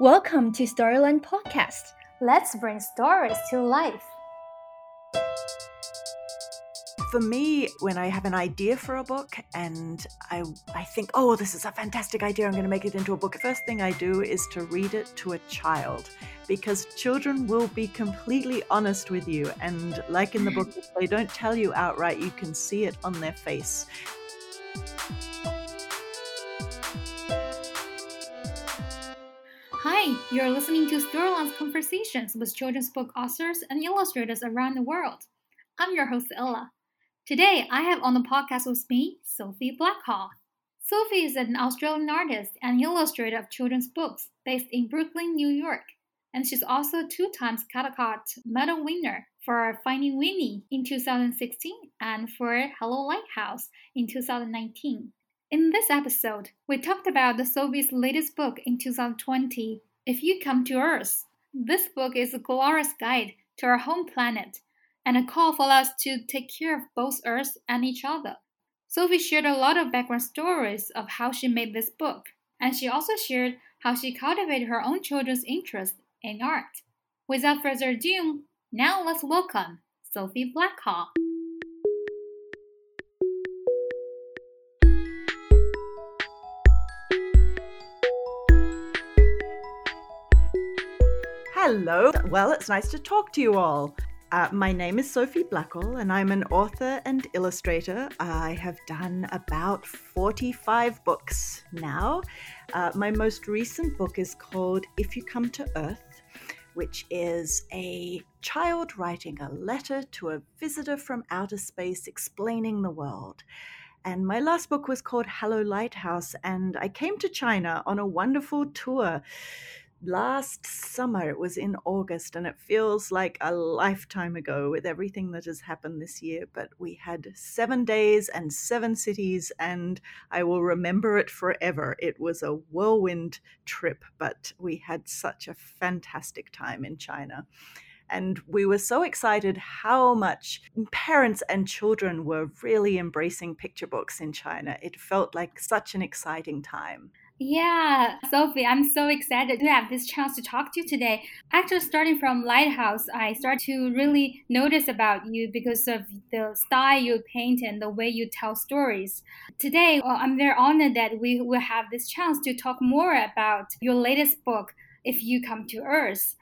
Welcome to Storyland Podcast. Let's bring stories to life. For me, when I have an idea for a book and I, I think, oh, this is a fantastic idea, I'm going to make it into a book, the first thing I do is to read it to a child because children will be completely honest with you. And like in the book, mm. if they don't tell you outright, you can see it on their face. You're listening to Storyland's conversations with children's book authors and illustrators around the world. I'm your host, Ella. Today, I have on the podcast with me Sophie Blackall. Sophie is an Australian artist and illustrator of children's books based in Brooklyn, New York. And she's also two times Caldecott Medal winner for Finding Winnie in 2016 and for Hello Lighthouse in 2019. In this episode, we talked about the Sophie's latest book in 2020, if you come to Earth, this book is a glorious guide to our home planet and a call for us to take care of both Earth and each other. Sophie shared a lot of background stories of how she made this book, and she also shared how she cultivated her own children's interest in art. Without further ado, now let's welcome Sophie Blackall. Hello. Well, it's nice to talk to you all. Uh, my name is Sophie Blackall, and I'm an author and illustrator. I have done about 45 books now. Uh, my most recent book is called If You Come to Earth, which is a child writing a letter to a visitor from outer space explaining the world. And my last book was called Hello Lighthouse, and I came to China on a wonderful tour last summer. It was in August, and it feels like a lifetime ago with everything that has happened this year. But we had seven days and seven cities, and I will remember it forever. It was a whirlwind trip, but we had such a fantastic time in China. And we were so excited how much parents and children were really embracing picture books in China. It felt like such an exciting time. Yeah, Sophie, I'm so excited to have this chance to talk to you today. Actually, starting from Lighthouse, I start to really notice about you because of the style you paint and the way you tell stories. Today, well, I'm very honored that we will have this chance to talk more about your latest book, If You Come to Earth.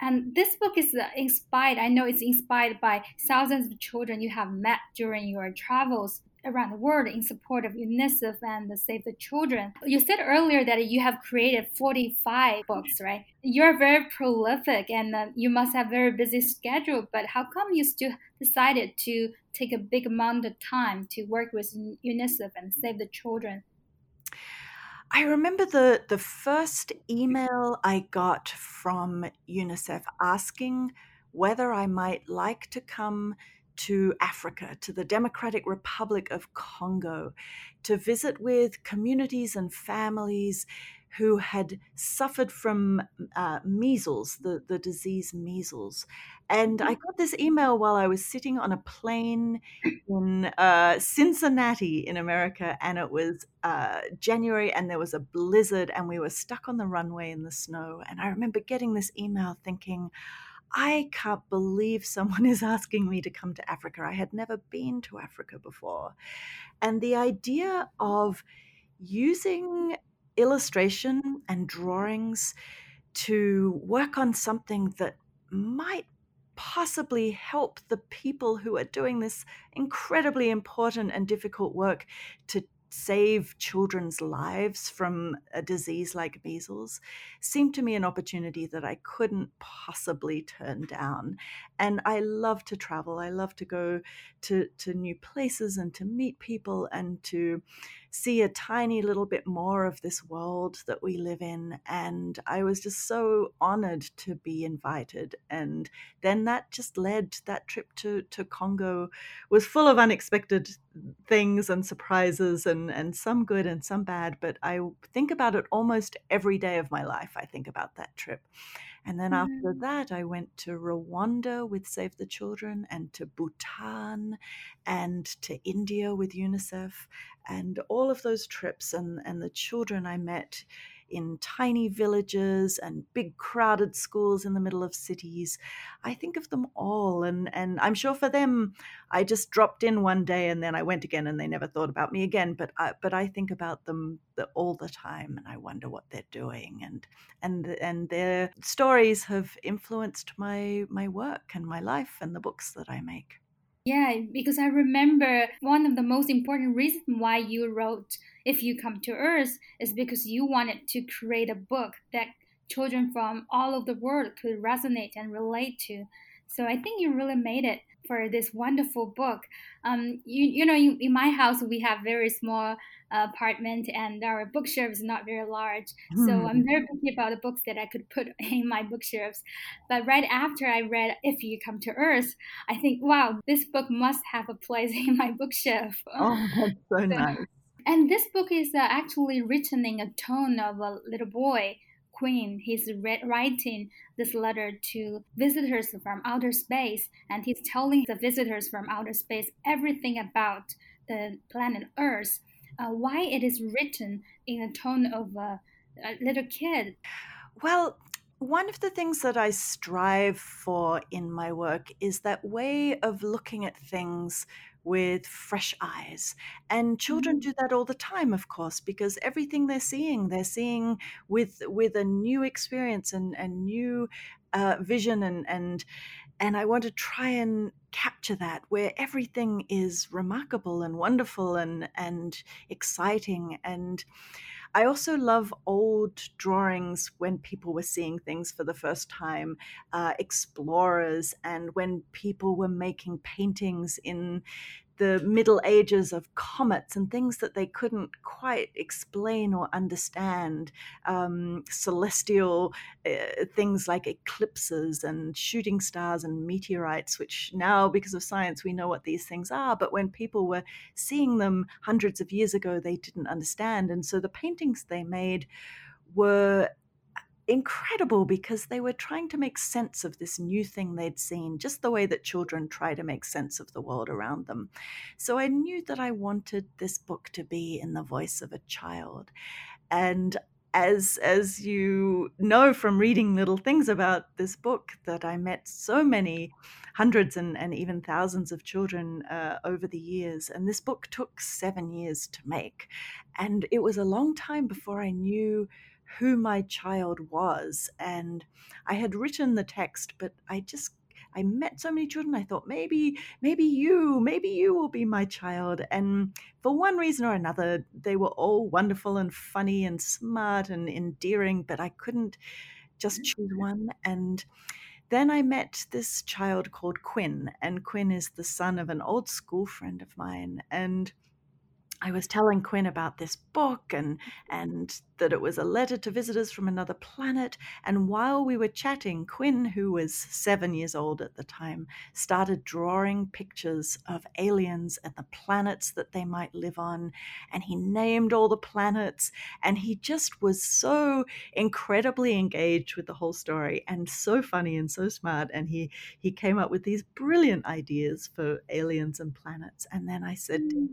And this book is uh, inspired, I know it's inspired by thousands of children you have met during your travels around the world in support of UNICEF and Save the Children. You said earlier that you have created 45 books, right? You're very prolific and uh, you must have very busy schedule, but how come you still decided to take a big amount of time to work with UNICEF and Save the Children? I remember the the first email I got from UNICEF asking whether I might like to come to Africa, to the Democratic Republic of Congo, to visit with communities and families who had suffered from uh, measles, the, the disease measles. And I got this email while I was sitting on a plane in uh, Cincinnati in America, and it was uh, January, and there was a blizzard, and we were stuck on the runway in the snow. And I remember getting this email thinking, I can't believe someone is asking me to come to Africa. I had never been to Africa before. And the idea of using illustration and drawings to work on something that might possibly help the people who are doing this incredibly important and difficult work to save children's lives from a disease like measles seemed to me an opportunity that I couldn't possibly turn down. And I love to travel. I love to go to, to new places and to meet people and to see a tiny little bit more of this world that we live in. And I was just so honored to be invited. And then that just led, that trip to, to Congo was full of unexpected things and surprises and, and some good and some bad. But I think about it almost every day of my life. I think about that trip. And then mm-hmm. after that, I went to Rwanda with Save the Children and to Bhutan and to India with UNICEF. And all of those trips and, and the children I met in tiny villages and big crowded schools in the middle of cities. I think of them all, and, and I'm sure for them, I just dropped in one day and then I went again and they never thought about me again. But I, but I think about them all the time and I wonder what they're doing and and and their stories have influenced my my work and my life and the books that I make. Yeah, because I remember one of the most important reasons why you wrote If You Come to Earth is because you wanted to create a book that children from all over the world could resonate and relate to. So I think you really made it for this wonderful book. Um, you, you know, in, in my house, we have very small uh, apartment and our bookshelf is not very large. Mm. So I'm hmm. very picky about the books that I could put in my bookshelves. But right after I read If You Come to Earth, I think, wow, this book must have a place in my bookshelf. Oh, that's so, so nice. And this book is uh, actually written in a tone of a little boy Quinn. He's re- writing this letter to visitors from outer space, and he's telling the visitors from outer space everything about the planet Earth. Uh, why it is written in a tone of a, a little kid? Well, one of the things that I strive for in my work is that way of looking at things with fresh eyes. And children mm-hmm. do that all the time, of course, because everything they're seeing, they're seeing with with a new experience and a new uh, vision and and and I want to try and capture that where everything is remarkable and wonderful and and exciting and I also love old drawings when people were seeing things for the first time, uh, explorers, and when people were making paintings in the Middle Ages of comets and things that they couldn't quite explain or understand, um, celestial uh, things like eclipses and shooting stars and meteorites, which now, because of science, we know what these things are. But when people were seeing them hundreds of years ago, they didn't understand. And so the paintings they made were incredible because they were trying to make sense of this new thing they'd seen, just the way that children try to make sense of the world around them. So I knew that I wanted this book to be in the voice of a child. And as as you know from reading little things about this book that I met so many hundreds and, and even thousands of children uh, over the years and this book took seven years to make and it was a long time before I knew who my child was. And I had written the text, but I just I met so many children. I thought maybe, maybe you, maybe you will be my child. And for one reason or another, they were all wonderful and funny and smart and endearing, but I couldn't just mm. choose one. And then I met this child called Quinn, and Quinn is the son of an old school friend of mine. And I was telling Quinn about this book and and that it was a letter to visitors from another planet. And while we were chatting, Quinn, who was seven years old at the time, started drawing pictures of aliens and the planets that they might live on. And he named all the planets. And he just was so incredibly engaged with the whole story and so funny and so smart. And he he came up with these brilliant ideas for aliens and planets. And then I said, mm.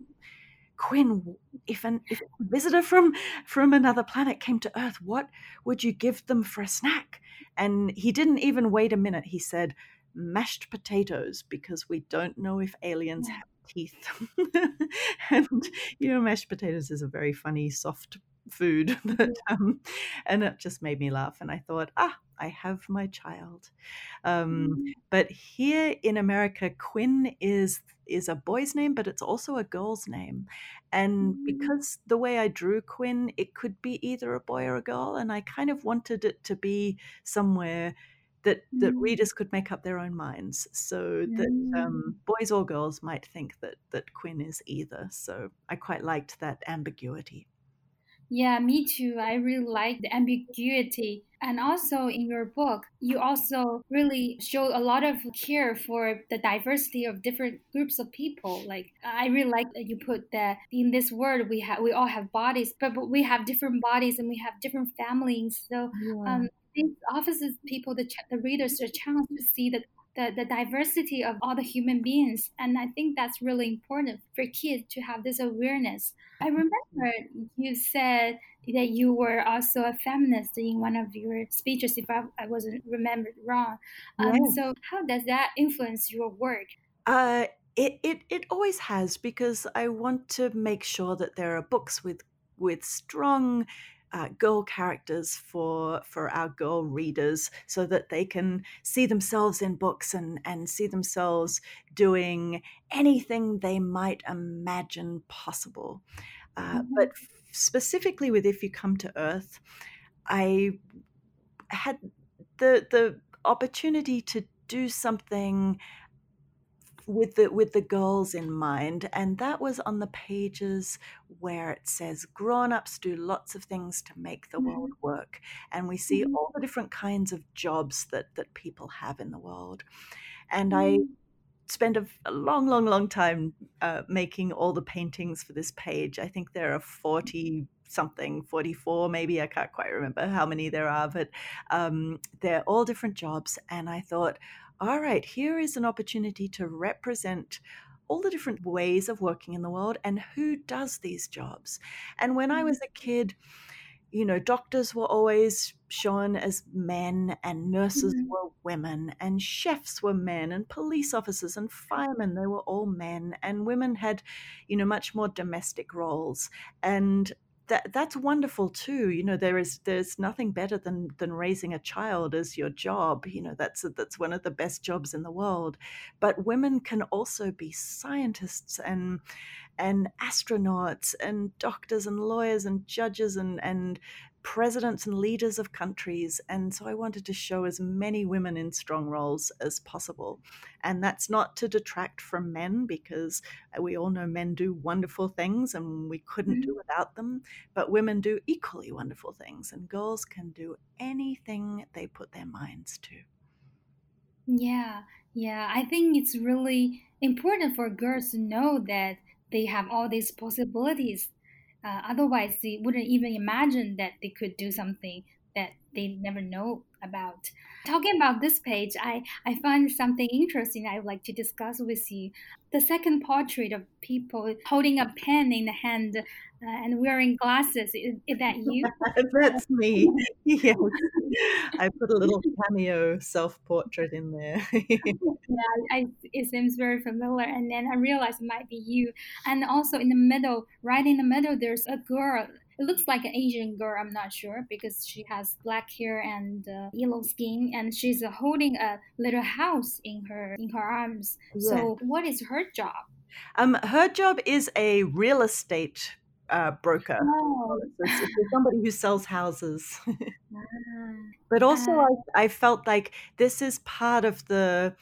Quinn, if an if a visitor from from another planet came to Earth, what would you give them for a snack? And he didn't even wait a minute. He said, mashed potatoes, because we don't know if aliens hmm. have teeth. and you know, mashed potatoes is a very funny, soft food. But, um, and it just made me laugh. And I thought, ah, I have my child. Um, mm. But here in America, Quinn is is a boy's name, but it's also a girl's name. And mm. because the way I drew Quinn, it could be either a boy or a girl, and I kind of wanted it to be somewhere that that mm. readers could make up their own minds, so that um, boys or girls might think that that Quinn is either. So I quite liked that ambiguity. Yeah, me too. I really like the ambiguity. And also in your book, you also really show a lot of care for the diversity of different groups of people. Like I really like that you put that in this world we have we all have bodies, but, but we have different bodies and we have different families. So yeah. um, this offers people the the readers a chance to see that the, the diversity of all the human beings. And I think that's really important for kids to have this awareness. I remember you said that you were also a feminist in one of your speeches, if I, I wasn't remembered wrong. Um. So, how does that influence your work? Uh, it, it it always has because I want to make sure that there are books with with strong uh, girl characters for for our girl readers, so that they can see themselves in books and and see themselves doing anything they might imagine possible. Uh, Mhm. but specifically with If You Come to Earth, I had the the opportunity to do something with the with the girls in mind and that was on the pages where it says grown-ups do lots of things to make the world Mhm. work and we see Mhm. all the different kinds of jobs that that people have in the world and I Mhm. spend a, a long, long, long time uh, making all the paintings for this page. I think there are 40 something, 44 maybe. I can't quite remember how many there are, but um, they're all different jobs. And I thought, all right, here is an opportunity to represent all the different ways of working in the world and who does these jobs. And when I was a kid, you know, doctors were always shown as men, and nurses Mhm. were women, and chefs were men, and police officers and firemen, they were all men, and women had, you know, much more domestic roles. And that that's wonderful too. You know, there is there's nothing better than than raising a child as your job. You know, that's that's one of the best jobs in the world. But women can also be scientists and and astronauts and doctors and lawyers and judges and, and presidents and leaders of countries. And so I wanted to show as many women in strong roles as possible. And that's not to detract from men because we all know men do wonderful things and we couldn't do Mhm. without them. But women do equally wonderful things, and girls can do anything they put their minds to. Yeah, yeah. I think it's really important for girls to know that they have all these possibilities. Uh, otherwise, they wouldn't even imagine that they could do something that they never know about. Talking about this page, I, I find something interesting I would like to discuss with you. The second portrait of people holding a pen in the hand uh, and wearing glasses, is, is that you? That's me. Yes. I put a little cameo self portrait in there. Yeah, I, it seems very familiar. And then I realized it might be you. And also in the middle, right in the middle, there's a girl. It looks like an Asian girl. I'm not sure because she has black hair and uh, yellow skin, and she's uh, holding a little house in her in her arms. Yeah. So what is her job? Um, her job is a real estate uh, broker. Oh, So it's, it's somebody who sells houses. ah, but also, uh, I, I felt like this is part of the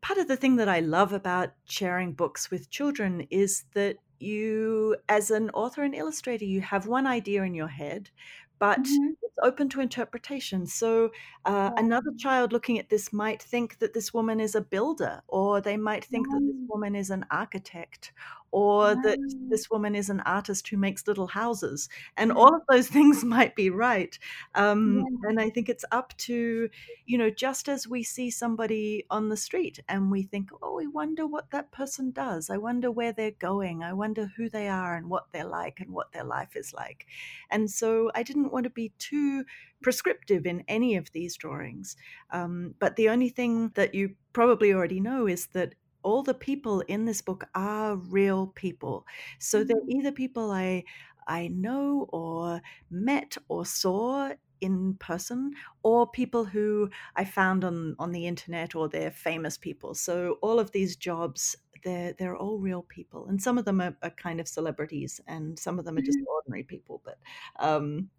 part of the thing that I love about sharing books with children is that you, as an author and illustrator, you have one idea in your head, but mhm. it's open to interpretation. So uh, another child looking at this might think that this woman is a builder, or they might think that this woman is an architect, or that this woman is an artist who makes little houses. And all of those things might be right. Um, Yeah. and I think it's up to, you know, just as we see somebody on the street and we think, oh, I wonder what that person does. I wonder where they're going. I wonder who they are and what they're like and what their life is like. And so I didn't want to be too prescriptive in any of these drawings. Um, but the only thing that you probably already know is that all the people in this book are real people. So they're Mhm. either people I I know or met or saw in person or people who I found on on the internet or they're famous people. So all of these jobs they're they're all real people and some of them are, are kind of celebrities and some of them are just Mhm. ordinary people but um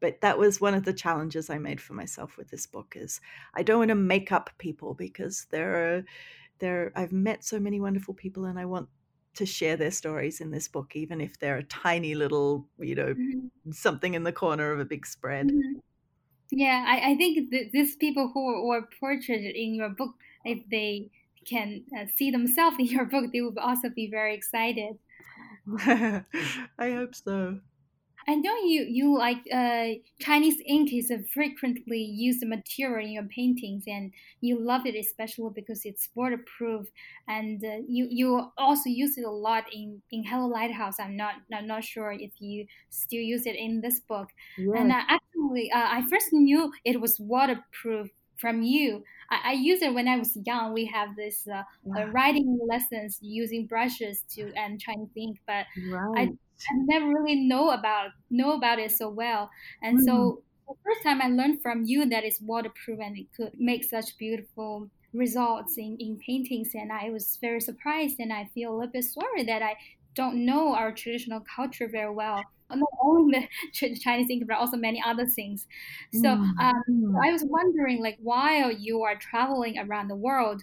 but that was one of the challenges I made for myself with this book is I don't want to make up people because there are there I've met so many wonderful people and I want to share their stories in this book even if they're a tiny little you know Mhm. something in the corner of a big spread Mhm. Yeah, I, I think th- these people who were portrayed in your book, if they can uh, see themselves in your book, they will also be very excited. I hope so I know you you like uh, Chinese ink is a frequently used material in your paintings, and you love it especially because it's waterproof, and uh, you you also use it a lot in in Hello Lighthouse. I'm not I'm not sure if you still use it in this book. Yes. And uh, actually, uh, I first knew it was waterproof from you. I, I used it when I was young. We have this uh, uh, writing lessons using brushes to and Chinese ink, but right. I I never really know about know about it so well. And Mm. so the first time I learned from you that it's waterproof and it could make such beautiful results in, in paintings and I was very surprised and I feel a little bit sorry that I don't know our traditional culture very well. Not only the Chinese ink, but also many other things. So Mm. um, Mm. I was wondering, like, while you are traveling around the world,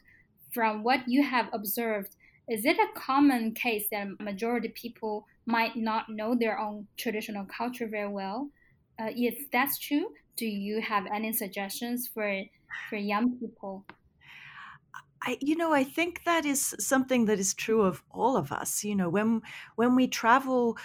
from what you have observed, is it a common case that majority people might not know their own traditional culture very well? Uh, if that's true, do you have any suggestions for for young people? I, you know, I think that is something that is true of all of us. You know, when when we travel,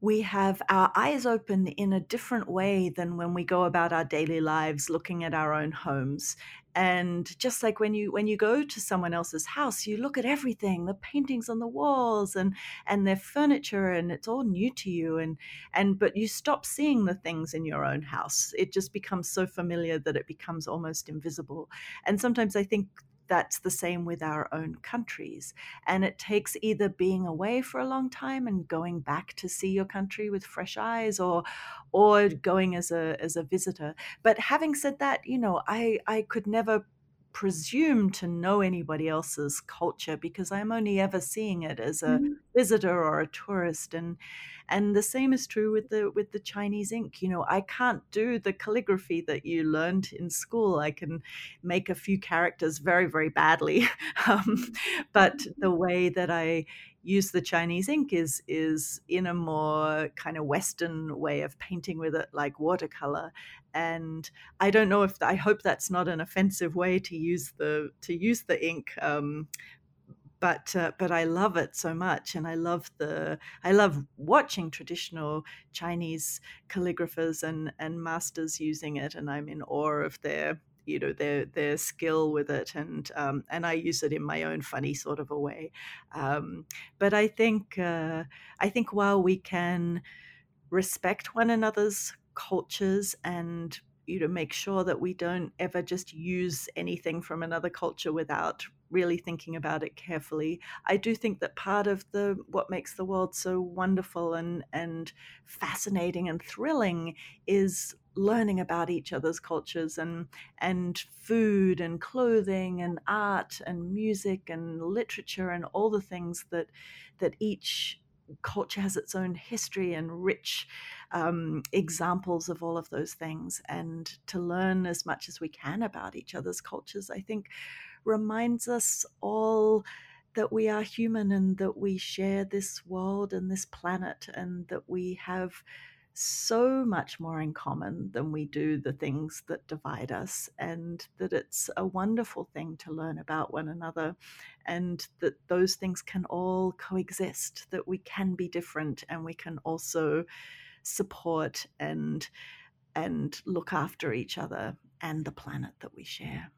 we have our eyes open in a different way than when we go about our daily lives looking at our own homes. And just like when you when you go to someone else's house, you look at everything, the paintings on the walls and and their furniture, and it's all new to you. And and but you stop seeing the things in your own house. It just becomes so familiar that it becomes almost invisible. And sometimes I think that's the same with our own countries. And it takes either being away for a long time and going back to see your country with fresh eyes or or mm. going as a as a visitor. But having said that, you know, I I could never presume to know anybody else's culture because I'm only ever seeing it as a Mhm. visitor or a tourist and and the same is true with the with the Chinese ink. You know, I can't do the calligraphy that you learned in school. I can make a few characters very very badly, um, but the way that I use the Chinese ink is is in a more kind of Western way of painting with it, like watercolor. And I don't know if I hope that's not an offensive way to use the to use the ink. Um, but uh, but I love it so much, and I love the I love watching traditional Chinese calligraphers and and masters using it, and I'm in awe of their you know their their skill with it, and um, and I use it in my own funny sort of a way. Um, but I think uh, I think while we can respect one another's cultures and you know make sure that we don't ever just use anything from another culture without really thinking about it carefully. I do think that part of the what makes the world so wonderful and and fascinating and thrilling is learning about each other's cultures and and food and clothing and art and music and literature and all the things that that each culture has its own history and rich um, examples of all of those things. And to learn as much as we can about each other's cultures, I think reminds us all that we are human and that we share this world and this planet and that we have so much more in common than we do the things that divide us, and that it's a wonderful thing to learn about one another, and that those things can all coexist, that we can be different and we can also support and and look after each other and the planet that we share.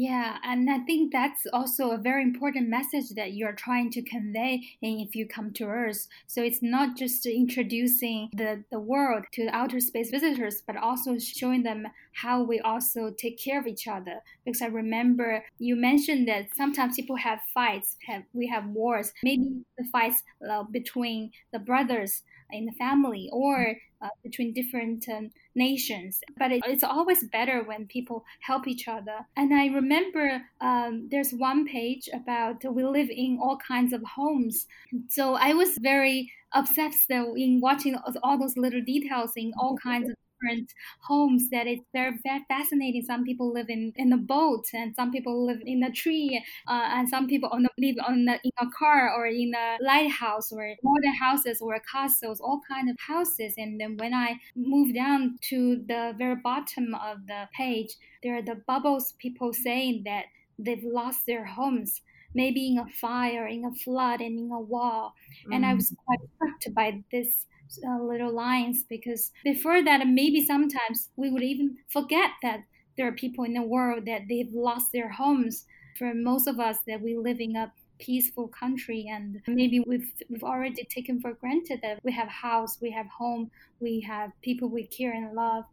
Yeah, and I think that's also a very important message that you're trying to convey in If You Come to Earth. So it's not just introducing the, the world to outer space visitors, but also showing them how we also take care of each other. Because I remember you mentioned that sometimes people have fights, have we have wars, maybe the fights uh, between the brothers in the family or uh, between different um, nations. But it, it's always better when people help each other. And I remember um, there's one page about we live in all kinds of homes. So I was very obsessed though in watching all those little details in all kinds of different homes that it's very, very fascinating. Some people live in, in a boat, and some people live in a tree, uh, and some people on the, live on the, in a car or in a lighthouse or modern houses or castles, all kind of houses. And then when I move down to the very bottom of the page, there are the bubbles. People saying that they've lost their homes maybe in a fire, in a flood, and in a war. Mm. And I was quite struck by this uh, little lines because before that, maybe sometimes we would even forget that there are people in the world that they've lost their homes. For most of us, that we live in a peaceful country and maybe we've we've already taken for granted that we have house we have home we have people we care and love.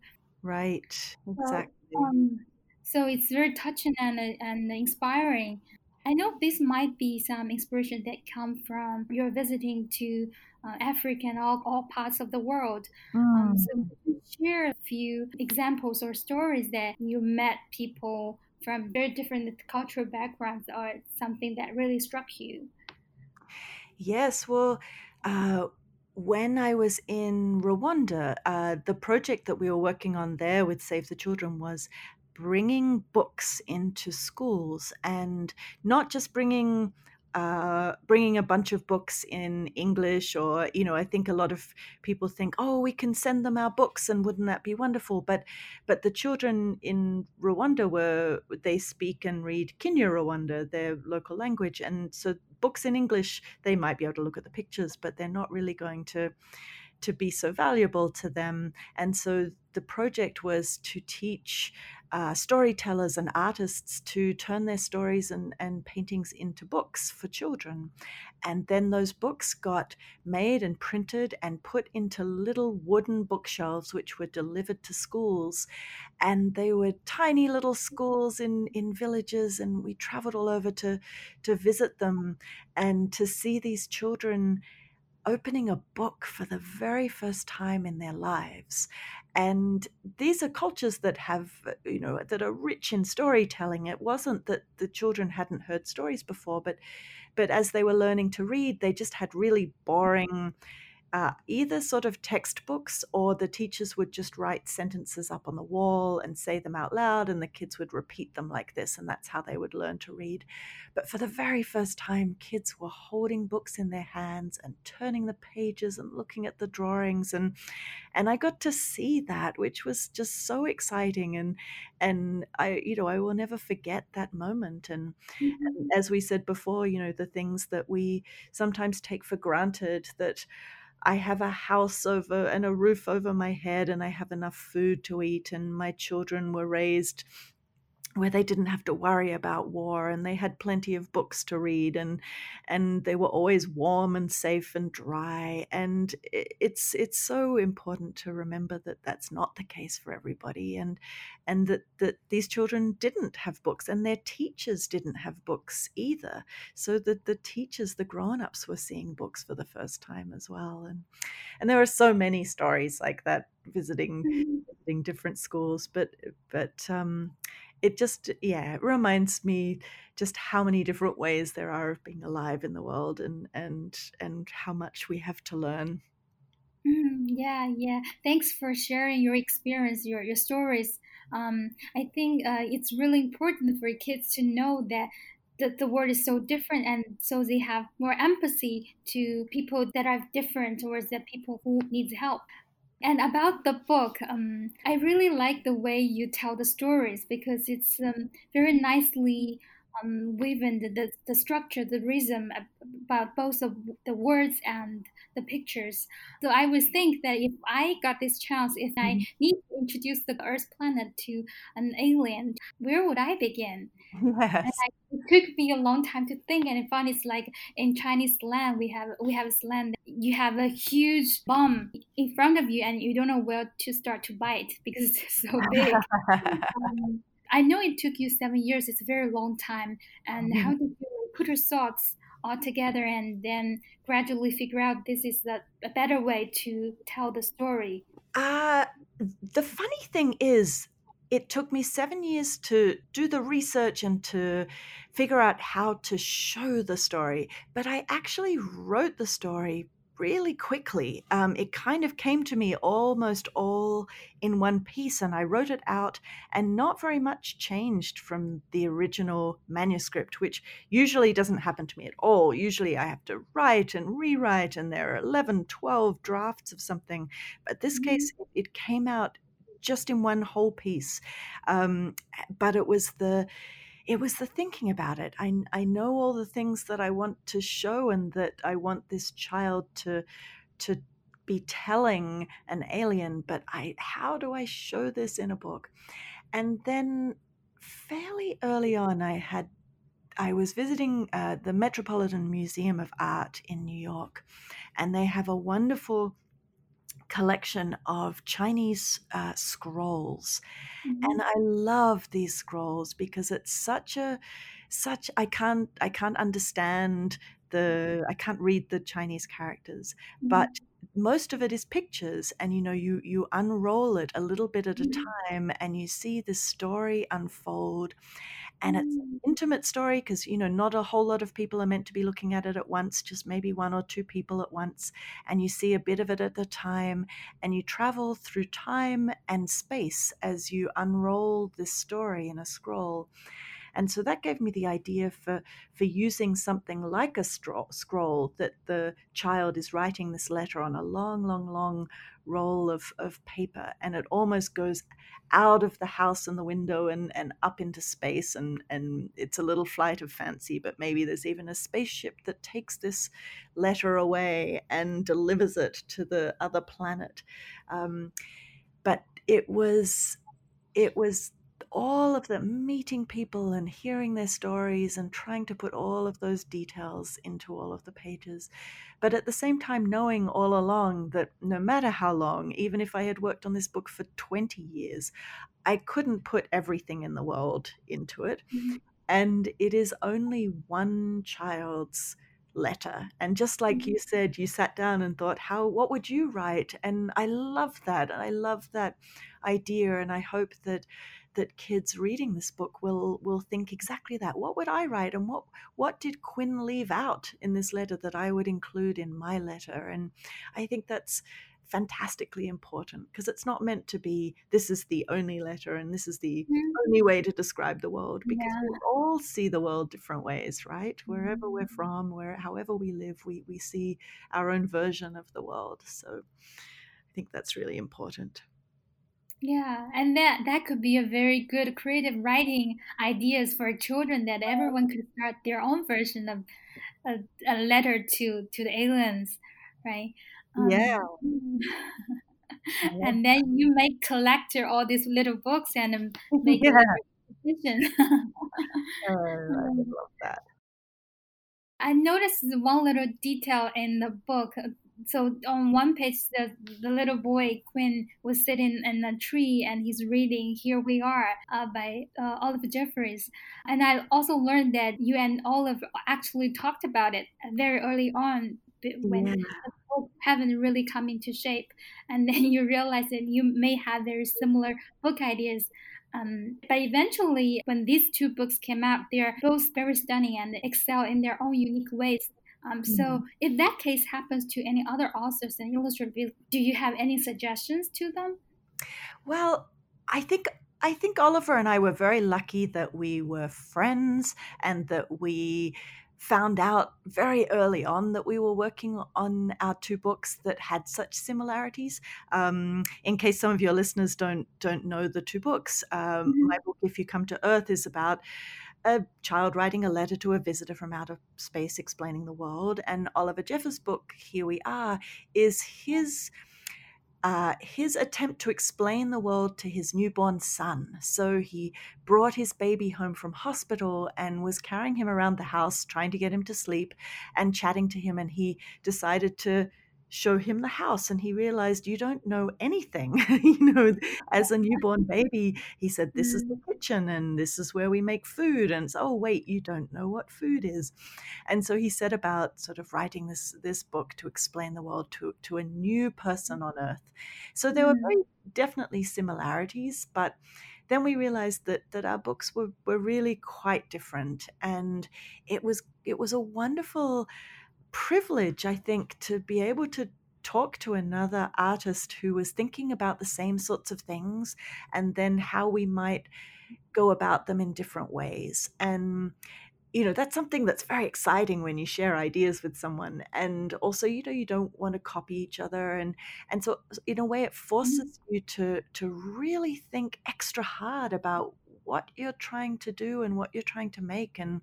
Right. Exactly. so, um, so it's very touching and, and inspiring i know this might be some inspiration that come from your visiting to uh, africa and all, all parts of the world mm. um, so share a few examples or stories that you met people from very different cultural backgrounds or something that really struck you? Yes, well, uh, when I was in Rwanda, uh, the project that we were working on there with Save the Children was bringing books into schools and not just bringing uh, bringing a bunch of books in English, or you know, I think a lot of people think, oh, we can send them our books, and wouldn't that be wonderful? But but the children in Rwanda were they speak and read Kinyarwanda, their local language, and so books in English they might be able to look at the pictures, but they're not really going to to be so valuable to them. And so the project was to teach uh, storytellers and artists to turn their stories and, and paintings into books for children. And then those books got made and printed and put into little wooden bookshelves, which were delivered to schools. And they were tiny little schools in, in villages. And we traveled all over to, to visit them and to see these children opening a book for the very first time in their lives. And these are cultures that have, uh, you know, that are rich in storytelling. It wasn't that the children hadn't heard stories before, but but as they were learning to read, they just had really boring uh, either sort of textbooks or the teachers would just write sentences up on the wall and say them out loud, and the kids would repeat them like this, and that's how they would learn to read. But for the very first time, kids were holding books in their hands and turning the pages and looking at the drawings, and and I got to see that, which was just so exciting, and and I, you know, I will never forget that moment. And, mm-hmm. and as we said before, you know, the things that we sometimes take for granted that I have a house over and a roof over my head, and I have enough food to eat, and my children were raised where they didn't have to worry about war and they had plenty of books to read and and they were always warm and safe and dry and it's it's so important to remember that that's not the case for everybody and and that that these children didn't have books and their teachers didn't have books either so that the teachers the grown-ups were seeing books for the first time as well and and there are so many stories like that visiting mm-hmm. visiting different schools but but um it just yeah it reminds me just how many different ways there are of being alive in the world and and and how much we have to learn. Mm, yeah yeah. Thanks for sharing your experience your your stories. Um, i think uh, it's really important for kids to know that that the world is so different and so they have more empathy to people that are different towards the people who needs help and about the book, um, I really like the way you tell the stories because it's um, very nicely um, woven the, the, the, structure, the rhythm about both of the words and the pictures. So I would think that if I got this chance, if I mm-hmm. need to introduce the Earth planet to an alien, where would I begin? Yes. I, it took me a long time to think, and I found it's like in Chinese slang, we have we have a slang you have a huge bomb in front of you, and you don't know where to start to bite because it's so big. um, I know it took you seven years. It's a very long time. And mm-hmm. how did you put your thoughts all together and then gradually figure out this is the, a better way to tell the story? Uh, the funny thing is, it took me seven years to do the research and to figure out how to show the story. But I actually wrote the story really quickly. Um, it kind of came to me almost all in one piece, and I wrote it out, and not very much changed from the original manuscript, which usually doesn't happen to me at all. Usually I have to write and rewrite, and there are 11, 12 drafts of something. But this mm-hmm. case, it came out just in one whole piece. Um, but it was the it was the thinking about it. I, I know all the things that I want to show and that I want this child to to be telling an alien, but I how do I show this in a book? And then fairly early on, I had I was visiting uh, the Metropolitan Museum of Art in New York, and they have a wonderful collection of Chinese uh, scrolls. Mm-hmm. And I love these scrolls because it's such a such I can't I can't understand the I can't read the Chinese characters, mm-hmm. but most of it is pictures and you know you you unroll it a little bit at a mm-hmm. time and you see the story unfold and it's an mm. intimate story because you know not a whole lot of people are meant to be looking at it at once just maybe one or two people at once and you see a bit of it at a time and you travel through time and space as you unroll this story in a scroll and so that gave me the idea for, for using something like a straw, scroll that the child is writing this letter on a long, long, long roll of, of paper. And it almost goes out of the house and the window and, and up into space. And, and it's a little flight of fancy, but maybe there's even a spaceship that takes this letter away and delivers it to the other planet. Um, but it was it was all of them meeting people and hearing their stories and trying to put all of those details into all of the pages. But at the same time, knowing all along that no matter how long, even if I had worked on this book for 20 years, I couldn't put everything in the world into it. Mm-hmm. And it is only one child's letter and just like mm-hmm. you said you sat down and thought how what would you write and i love that and i love that idea and i hope that that kids reading this book will will think exactly that. What would I write, and what what did Quinn leave out in this letter that I would include in my letter? And I think that's fantastically important because it's not meant to be this is the only letter and this is the mm-hmm. only way to describe the world because yeah. we all see the world different ways right wherever we're mm-hmm. from where however we live we we see our own version of the world so i think that's really important yeah, and that that could be a very good creative writing ideas for children that everyone could start their own version of a, a letter to to the aliens, right? Um, yeah. and then you make collector all these little books and make yeah. a decision. oh, I love that. I noticed one little detail in the book so on one page the, the little boy quinn was sitting in a tree and he's reading here we are uh, by uh, oliver jeffers and i also learned that you and oliver actually talked about it very early on when yeah. the book haven't really come into shape and then you realize that you may have very similar book ideas um, but eventually, when these two books came out, they're both very stunning and excel in their own unique ways. Um, so, mm-hmm. if that case happens to any other authors and illustrators, do you have any suggestions to them? Well, I think I think Oliver and I were very lucky that we were friends and that we found out very early on that we were working on our two books that had such similarities. Um, in case some of your listeners don't don't know the two books, um, mm-hmm. my book "If You Come to Earth" is about a child writing a letter to a visitor from outer space explaining the world. And Oliver Jeffers' book, Here We Are, is his. Uh, his attempt to explain the world to his newborn son. So he brought his baby home from hospital and was carrying him around the house, trying to get him to sleep and chatting to him. And he decided to show him the house and he realized you don't know anything you know as a newborn baby he said this is the mm. kitchen and this is where we make food and so, oh wait you don't know what food is and so he set about sort of writing this this book to explain the world to to a new person on earth so there were mm. very definitely similarities but then we realized that that our books were, were really quite different and it was it was a wonderful privilege, I think, to be able to talk to another artist who was thinking about the same sorts of things and then how we might go about them in different ways. And you know that's something that's very exciting when you share ideas with someone and also you know you don't want to copy each other and and so in a way it mm-hmm. forces you to to really think extra hard about what you're trying to do and what you're trying to make and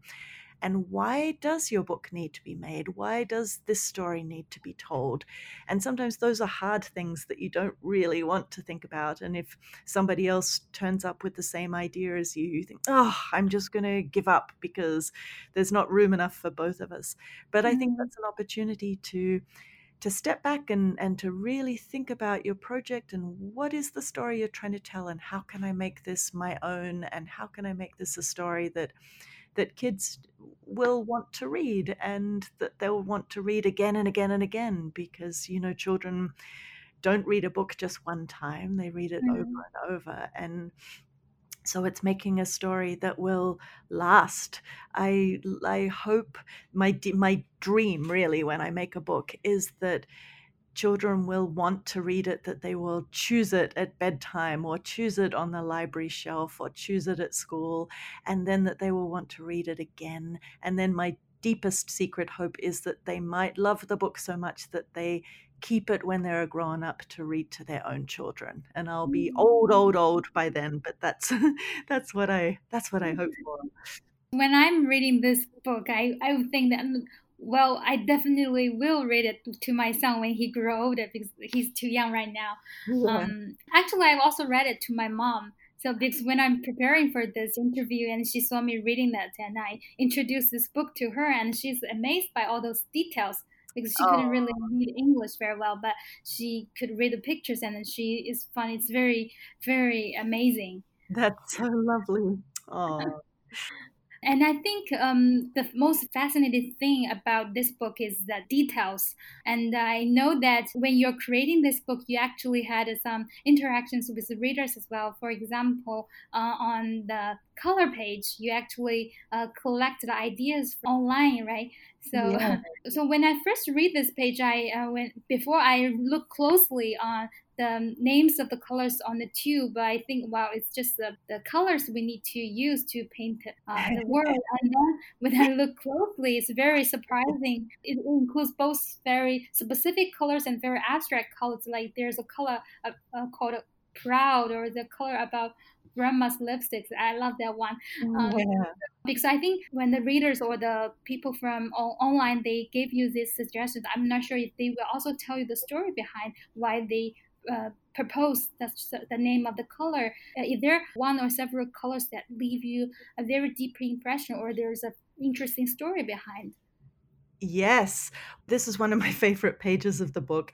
and why does your book need to be made? Why does this story need to be told? And sometimes those are hard things that you don't really want to think about. And if somebody else turns up with the same idea as you, you think, oh, I'm just going to give up because there's not room enough for both of us. But I think Mhm. that's an opportunity to to step back and, and to really think about your project and what is the story you're trying to tell and how can I make this my own and how can I make this a story that that kids will want to read and that they'll want to read again and again and again because you know children don't read a book just one time they read it over Mhm. and over and so it's making a story that will last i i hope my my dream really when i make a book is that children will want to read it, that they will choose it at bedtime or choose it on the library shelf or choose it at school, and then that they will want to read it again. And then my deepest secret hope is that they might love the book so much that they keep it when they're grown up to read to their own children. And i'll be old mm. old old by then but that's that's what i that's what i hope mm. for. When I'm reading this book, I, I think that, well, I definitely will read it to my son when he grows older because he's too young right now. yeah. Um, actually, I've also read it to my mom. So because when I'm preparing for this interview and she saw me reading that, and I introduced this book to her, and she's amazed by all those details because she couldn't really Oh. read English very well, but she could read the pictures, and then she is fun. It's very, very amazing. that's so lovely oh And I think um, the most fascinating thing about this book is the details. And I know that when you're creating this book, you actually had some interactions with the readers as well. For example, uh, on the color page, you actually uh, the ideas online, right? So, yeah so when I first read this page, I uh, when before I look closely on the names of the colors on the tube, I think, wow, it's just the, the colors we need to use to paint uh, the world. And then when I look closely, it's very surprising. It includes both very specific colors and very abstract colors. Like there's a color uh, uh, called proud, or the color about grandma's lipsticks. I love that one um, yeah because I think when the readers or the people from online they gave you these suggestions, I'm not sure if they will also tell you the story behind why they uh, propose that's the name of the color. Uh, is there one or several colors that leave you a very deep impression, or there's an interesting story behind? Yes, this is one of my favorite pages of the book,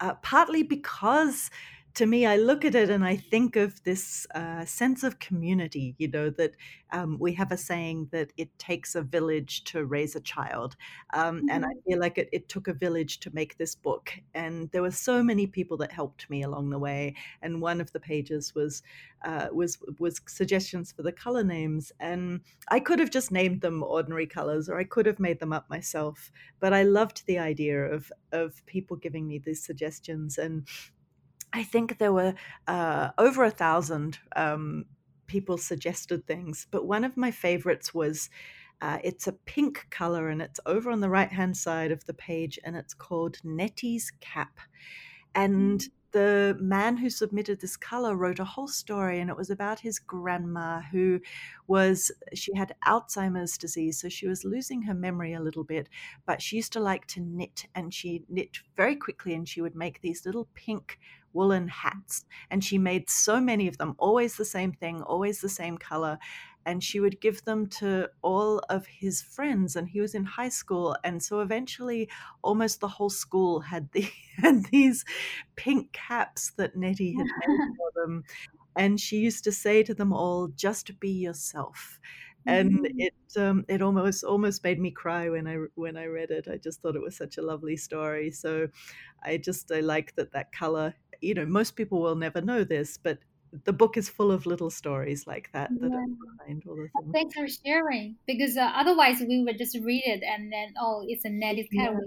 uh, partly because to me, I look at it and I think of this uh, sense of community, you know, that um, we have a saying that it takes a village to raise a child. Um, and I Mm-hmm. feel like it, it took a village to make this book. And there were so many people that helped me along the way. And one of the pages was uh, was was suggestions for the color names. And I could have just named them ordinary colors, or I could have made them up myself. But I loved the idea of of people giving me these suggestions and I think there were uh, over a thousand um, people suggested things, but one of my favorites was uh, it's a pink color and it's over on the right hand side of the page and it's called Nettie's Cap. And the man who submitted this color wrote a whole story and it was about his grandma who was she had alzheimer's disease so she was losing her memory a little bit but she used to like to knit and she knit very quickly and she would make these little pink woolen hats and she made so many of them always the same thing always the same color and she would give them to all of his friends and he was in high school and so eventually almost the whole school had the had these pink caps that Nettie had made for them and she used to say to them all just be yourself and Mm. it um, it almost almost made me cry when I when I read it. I just thought it was such a lovely story. So I just I like that that color. You know, most people will never know this, but the book is full of little stories like that that Yeah. are behind all the things. Thanks for sharing. Because uh, otherwise, we would just read it and then, oh, it's a Nettie's cat. Yeah.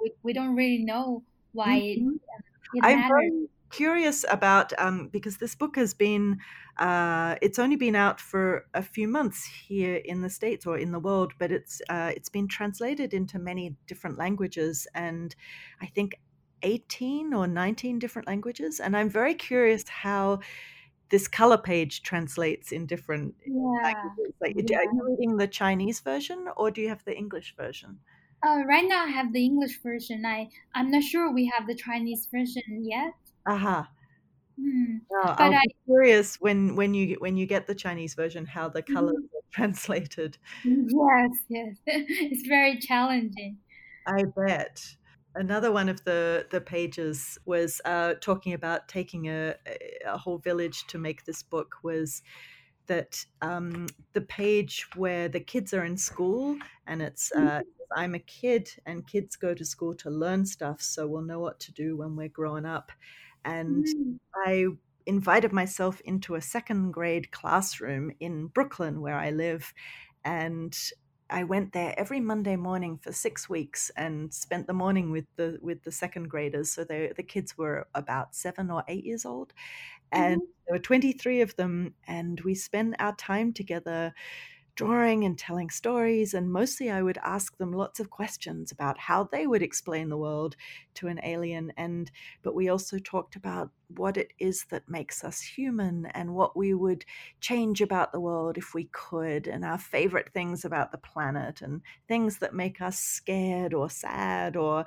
We, we, don't really know why it, Mhm. it I'm very curious about um, because this book has been uh, it's only been out for a few months here in the states or in the world, but it's uh, it's been translated into many different languages and I think 18 or 19 different languages. And I'm very curious how this color page translates in different Yeah. languages. Like, Yeah. are you reading the Chinese version or do you have the English version? Uh, right now I have the English version. I I'm not sure we have the Chinese version yet. Aha. Hmm. No, But I'm curious when when you when you get the Chinese version how the colors Mhm. are translated. yes, yes. It's very challenging. I bet. Another one of the the pages was uh, talking about taking a a whole village to make this book was that um, the page where the kids are in school and it's uh, I'm a kid and kids go to school to learn stuff so we'll know what to do when we're growing up. And Mm. I invited myself into a second grade classroom in Brooklyn, where I live, and I went there every Monday morning for six weeks and spent the morning with the with the second graders. So they, the kids were about seven or eight years old, and Mhm. there were 23 of them, and we spent our time together drawing and telling stories. And mostly I would ask them lots of questions about how they would explain the world to an alien. And but we also talked about what it is that makes us human and what we would change about the world if we could, and our favorite things about the planet and things that make us scared or sad or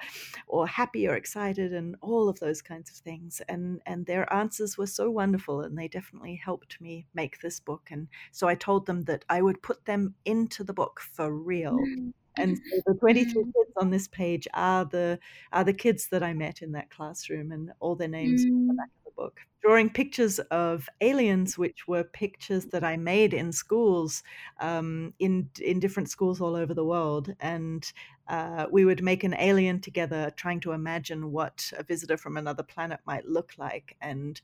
or happy or excited and all of those kinds of things. And and their answers were so wonderful and they definitely helped me make this book. And so I told them that I would put them into the book for real. Mm. And so the 23 Mm. kids on this page are the are the kids that I met in that classroom, and all their names are on the Mm. back of the book. Drawing pictures of aliens, which were pictures that I made in schools, um, in in different schools all over the world, and uh, we would make an alien together, trying to imagine what a visitor from another planet might look like, and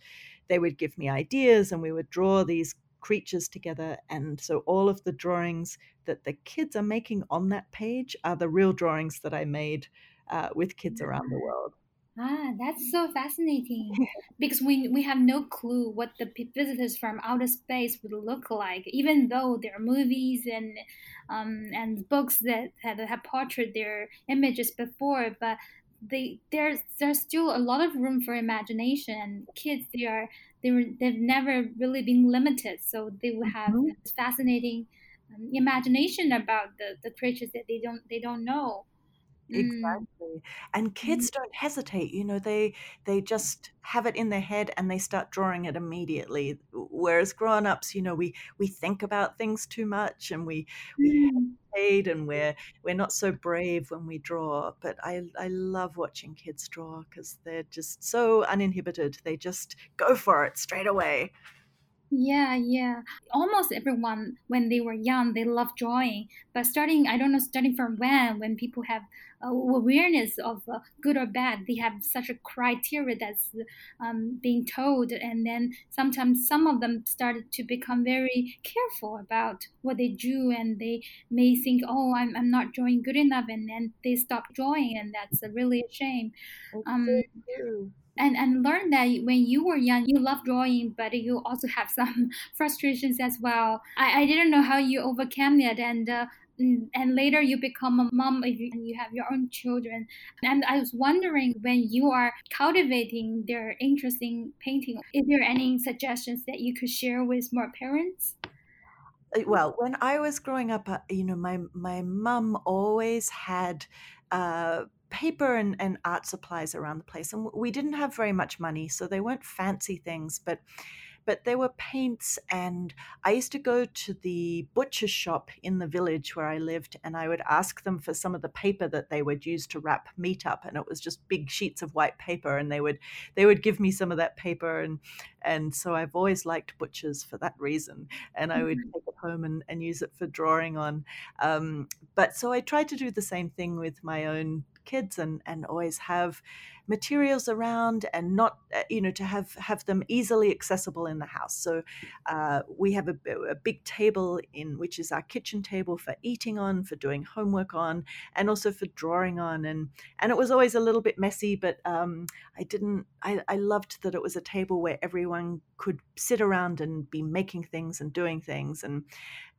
they would give me ideas, and we would draw these creatures together. And so all of the drawings that the kids are making on that page are the real drawings that I made uh, with kids around the world. Ah, that's so fascinating because we we have no clue what the visitors from outer space would look like, even though there are movies and um, and books that have, have portrayed their images before, but they there's there's still a lot of room for imagination. And kids, they are they were they've never really been limited, so they will have Mhm. this fascinating um, imagination about the, the creatures that they don't they don't know. Mm, Exactly. And mm, kids don't hesitate, you know, they they just have it in their head and they start drawing it immediately. Whereas grown-ups, you know, we we think about things too much and we we mm. hesitate and we're we're not so brave when we draw. But I I love watching kids draw because they're just so uninhibited. They just go for it straight away. Yeah, yeah. Almost everyone, when they were young, they loved drawing. But starting, I don't know, starting from when, when people have uh, awareness of uh, good or bad, they have such a criteria that's um, being told. And then sometimes some of them started to become very careful about what they do. and they may think, oh, I'm, I'm not drawing good enough, and then they stop drawing, and that's a really a shame. Um. And and learn that when you were young you love drawing but you also have some frustrations as well. I, I didn't know how you overcame it and uh, and later you become a mom and you have your own children. And i was wondering when you are cultivating their interest in painting is there any suggestions that you could share with more parents? Uh, Well, when I was growing up, uh, you know, my my mum always had uh, paper and, and art supplies around the place, and we didn't have very much money, so they weren't fancy things, but but there were paints and i used to go to the butcher shop in the village where i lived and i would ask them for some of the paper that they would use to wrap meat up and it was just big sheets of white paper and they would they would give me some of that paper and and so i've always liked butchers for that reason and i would take it home and, and use it for drawing on um, but so i tried to do the same thing with my own kids and and always have materials around and not uh, you know to have have them easily accessible in the house. So uh, we have a, a big table in which is our kitchen table for eating on for doing homework on and also for drawing on. And and it was always a little bit messy but um, i didn't I, I loved that it was a table where everyone could sit around and be making things and doing things and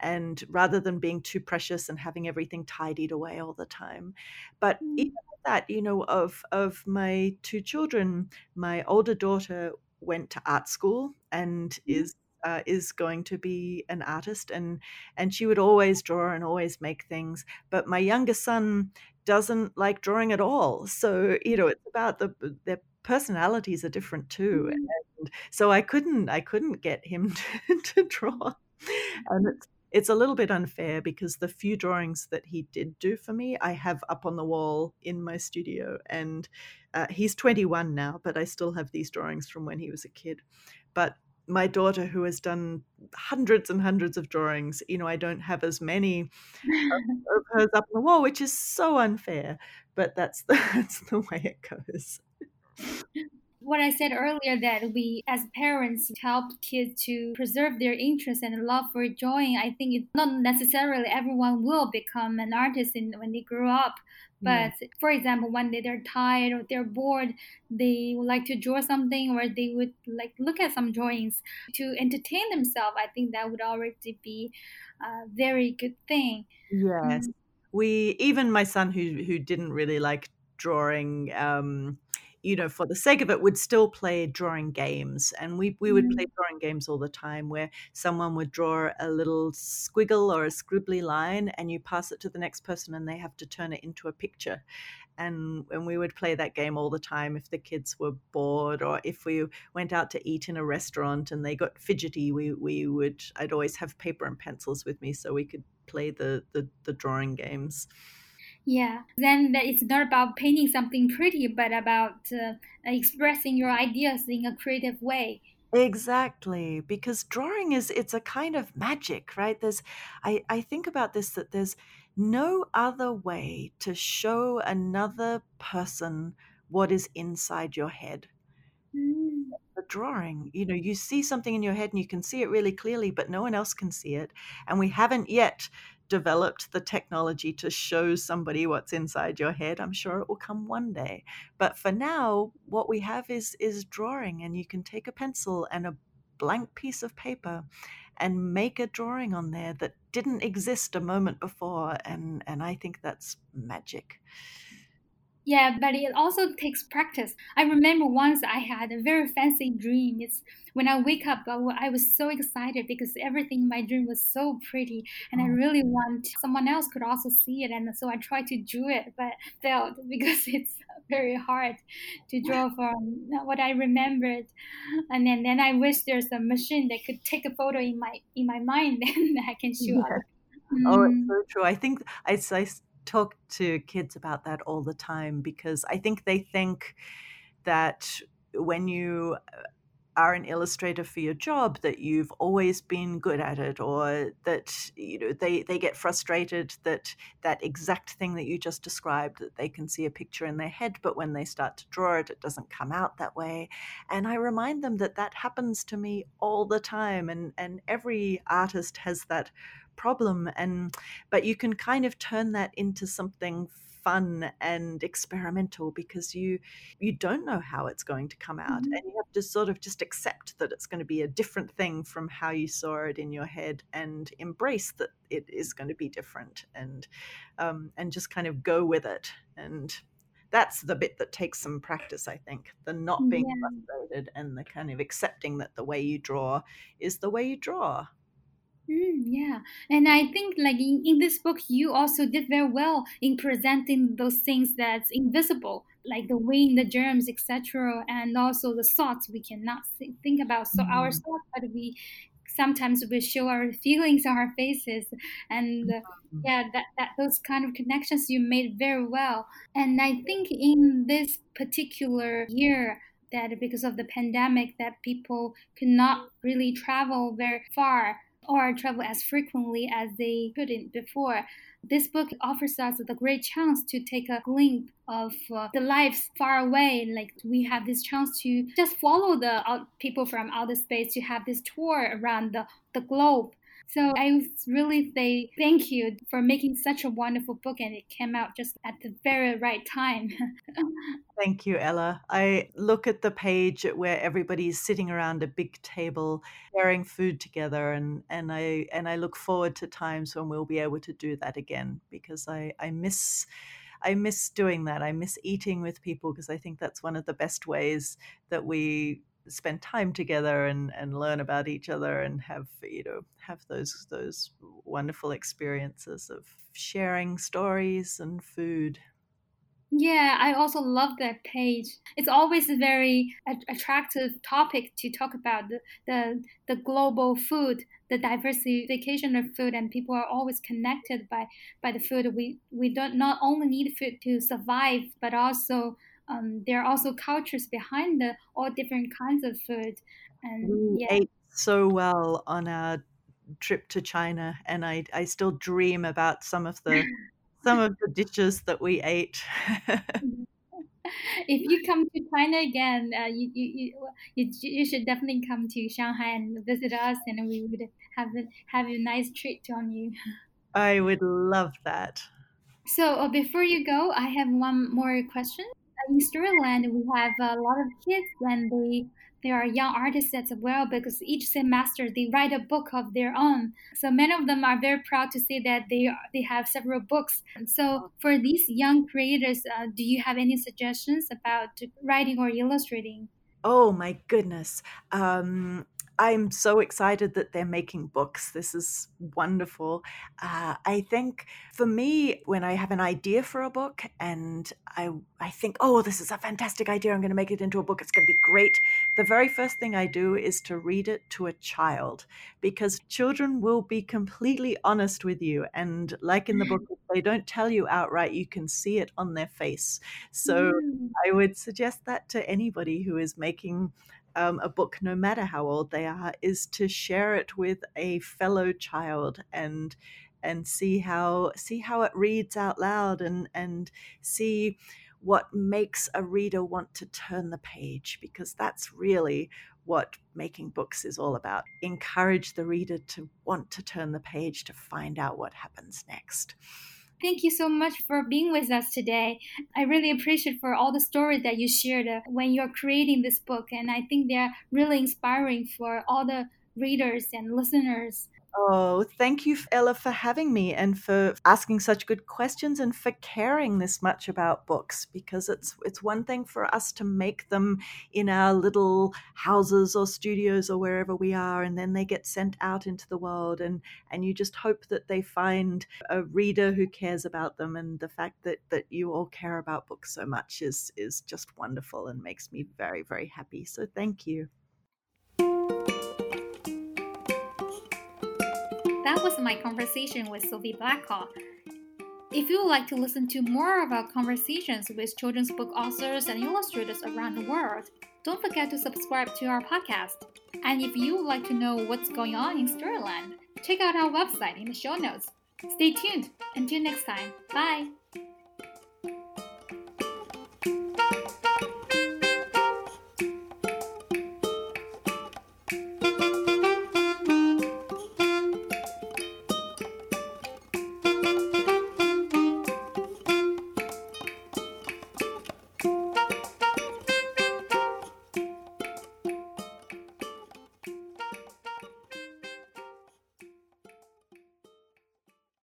and rather than being too precious and having everything tidied away all the time. But Mm. even that you know of of my two children my older daughter went to art school and Mm. is uh, is going to be an artist and and she would always draw and always make things but my youngest son doesn't like drawing at all so you know it's about the their personalities are different too Mm. and so i couldn't i couldn't get him to, to draw and it's it's a little bit unfair because the few drawings that he did do for me i have up on the wall in my studio and uh, he's 21 now but i still have these drawings from when he was a kid. But my daughter who has done hundreds and hundreds of drawings you know i don't have as many of, hers up on the wall which is so unfair but that's the, that's the way it goes what I said earlier that we as parents help kids to preserve their interest and love for drawing, I think it's not necessarily everyone will become an artist in, when they grow up. But Yeah. for example, when they, they're tired or they're bored, they would like to draw something or they would like look at some drawings to entertain themselves. I think that would already be a very good thing. Yes. Mm. We even my son who who didn't really like drawing um you know for the sake of it would still play drawing games and we we would play Mm. drawing games all the time where someone would draw a little squiggle or a scribbly line and you pass it to the next person and they have to turn it into a picture and and we would play that game all the time if the kids were bored or if we went out to eat in a restaurant and they got fidgety we we would I'd always have paper and pencils with me so we could play the the, the drawing games Yeah, then that it's not about painting something pretty, but about uh, expressing your ideas in a creative way. Exactly, because drawing is it's a kind of magic, right? There's I I think about this that there's no other way to show another person what is inside your head. Mm. The drawing, you know, you see something in your head and you can see it really clearly, but no one else can see it. And we haven't yet developed the technology to show somebody what's inside your head. I'm sure it will come one day. But for now, what we have is is drawing and you can take a pencil and a blank piece of paper and make a drawing on there that didn't exist a moment before and and I think that's magic. Yeah, but it also takes practice. I remember once I had a very fancy dream. It's when I wake up, I was so excited because everything in my dream was so pretty, and I Oh. really want someone else could also see it. And so I tried to do it, but failed because it's very hard to draw from what I remembered. And then, then I wish there's a machine that could take a photo in my in my mind, and I can show Yeah. Oh, it's Mm. so true. I think I, I talk to kids about that all the time because I think they think that when you uh, are an illustrator for your job that you've always been good at it or that you know they they get frustrated that that exact thing that you just described that they can see a picture in their head but when they start to draw it it doesn't come out that way. And i remind them that that happens to me all the time and and every artist has that problem and but you can kind of turn that into something fun and experimental because you you don't know how it's going to come out Mhm. and you have to sort of just accept that it's going to be a different thing from how you saw it in your head and embrace that it is going to be different and um, and just kind of go with it and that's the bit that takes some practice i think the not being Yeah. frustrated and the kind of accepting that the way you draw is the way you draw Mm, yeah, and I think like in, in this book, you also did very well in presenting those things that's invisible, like the wind, the germs, etc., and also the thoughts we cannot thi- think about. So our Mm. thoughts, but we sometimes we show our feelings on our faces, and uh, Mhm. yeah, that, that those kind of connections you made very well. And I think in this particular year. That because of the pandemic, that people could not really travel very far or travel as frequently as they couldn't before. This book offers us the great chance to take a glimpse of uh, the lives far away. Like we have this chance to just follow the people from outer space to have this tour around the, the globe. So I really say thank you for making such a wonderful book, and it came out just at the very right time. Thank you, Ella. I look at the page where everybody's sitting around a big table sharing food together and, and I and I look forward to times when we'll be able to do that again because I, I miss I miss doing that. I miss eating with people because I think that's one of the best ways that we spend time together and, and learn about each other and have you know have those those wonderful experiences of sharing stories and food yeah, I also love that page. It's always a very attractive topic to talk about the, the, the global food, the diversification of food, and people are always connected by, by the food. We we don't not only need food to survive, but also um, there are also cultures behind the all different kinds of food. And we yeah. ate so well on our trip to China, and I I still dream about some of the some of the dishes that we ate. if you come to China again, uh, you, you, you, you should definitely come to Shanghai and visit us, and we would have a, have a nice treat on you. I would love that. So uh, before you go, I have one more question. In Storyland, we have a lot of kids and they there are young artists as well because each semester they write a book of their own. So many of them are very proud to say that they they have several books. So for these young creators, uh, do you have any suggestions about writing or illustrating? Oh my goodness. Um, I'm so excited that they're making books. This is wonderful. Uh, I think for me, when I have an idea for a book and I, I think, oh, this is a fantastic idea, I'm going to make it into a book, it's going to be great. The very first thing I do is to read it to a child because children will be completely honest with you. And like in the book, they don't tell you outright, you can see it on their face. So mm. I would suggest that to anybody who is making um, a book, no matter how old they are, is to share it with a fellow child and and see how see how it reads out loud and and see what makes a reader want to turn the page because that's really what making books is all about. Encourage the reader to want to turn the page to find out what happens next Thank you so much for being with us today. I really appreciate for all the stories that you shared uh, when you're creating this book, and I think they're really inspiring for all the readers and listeners Oh, thank you, Ella, for having me and for asking such good questions and for caring this much about books because it's it's one thing for us to make them in our little houses or studios or wherever we are and then they get sent out into the world and and you just hope that they find a reader who cares about them and the fact that that you all care about books so much is is just wonderful and makes me very very happy. So thank you. That was my conversation with Sophie Blackall. If you would like to listen to more of our conversations with children's book authors and illustrators around the world, don't forget to subscribe to our podcast. And if you would like to know what's going on in Storyland, check out our website in the show notes. Stay tuned. Until next time, bye.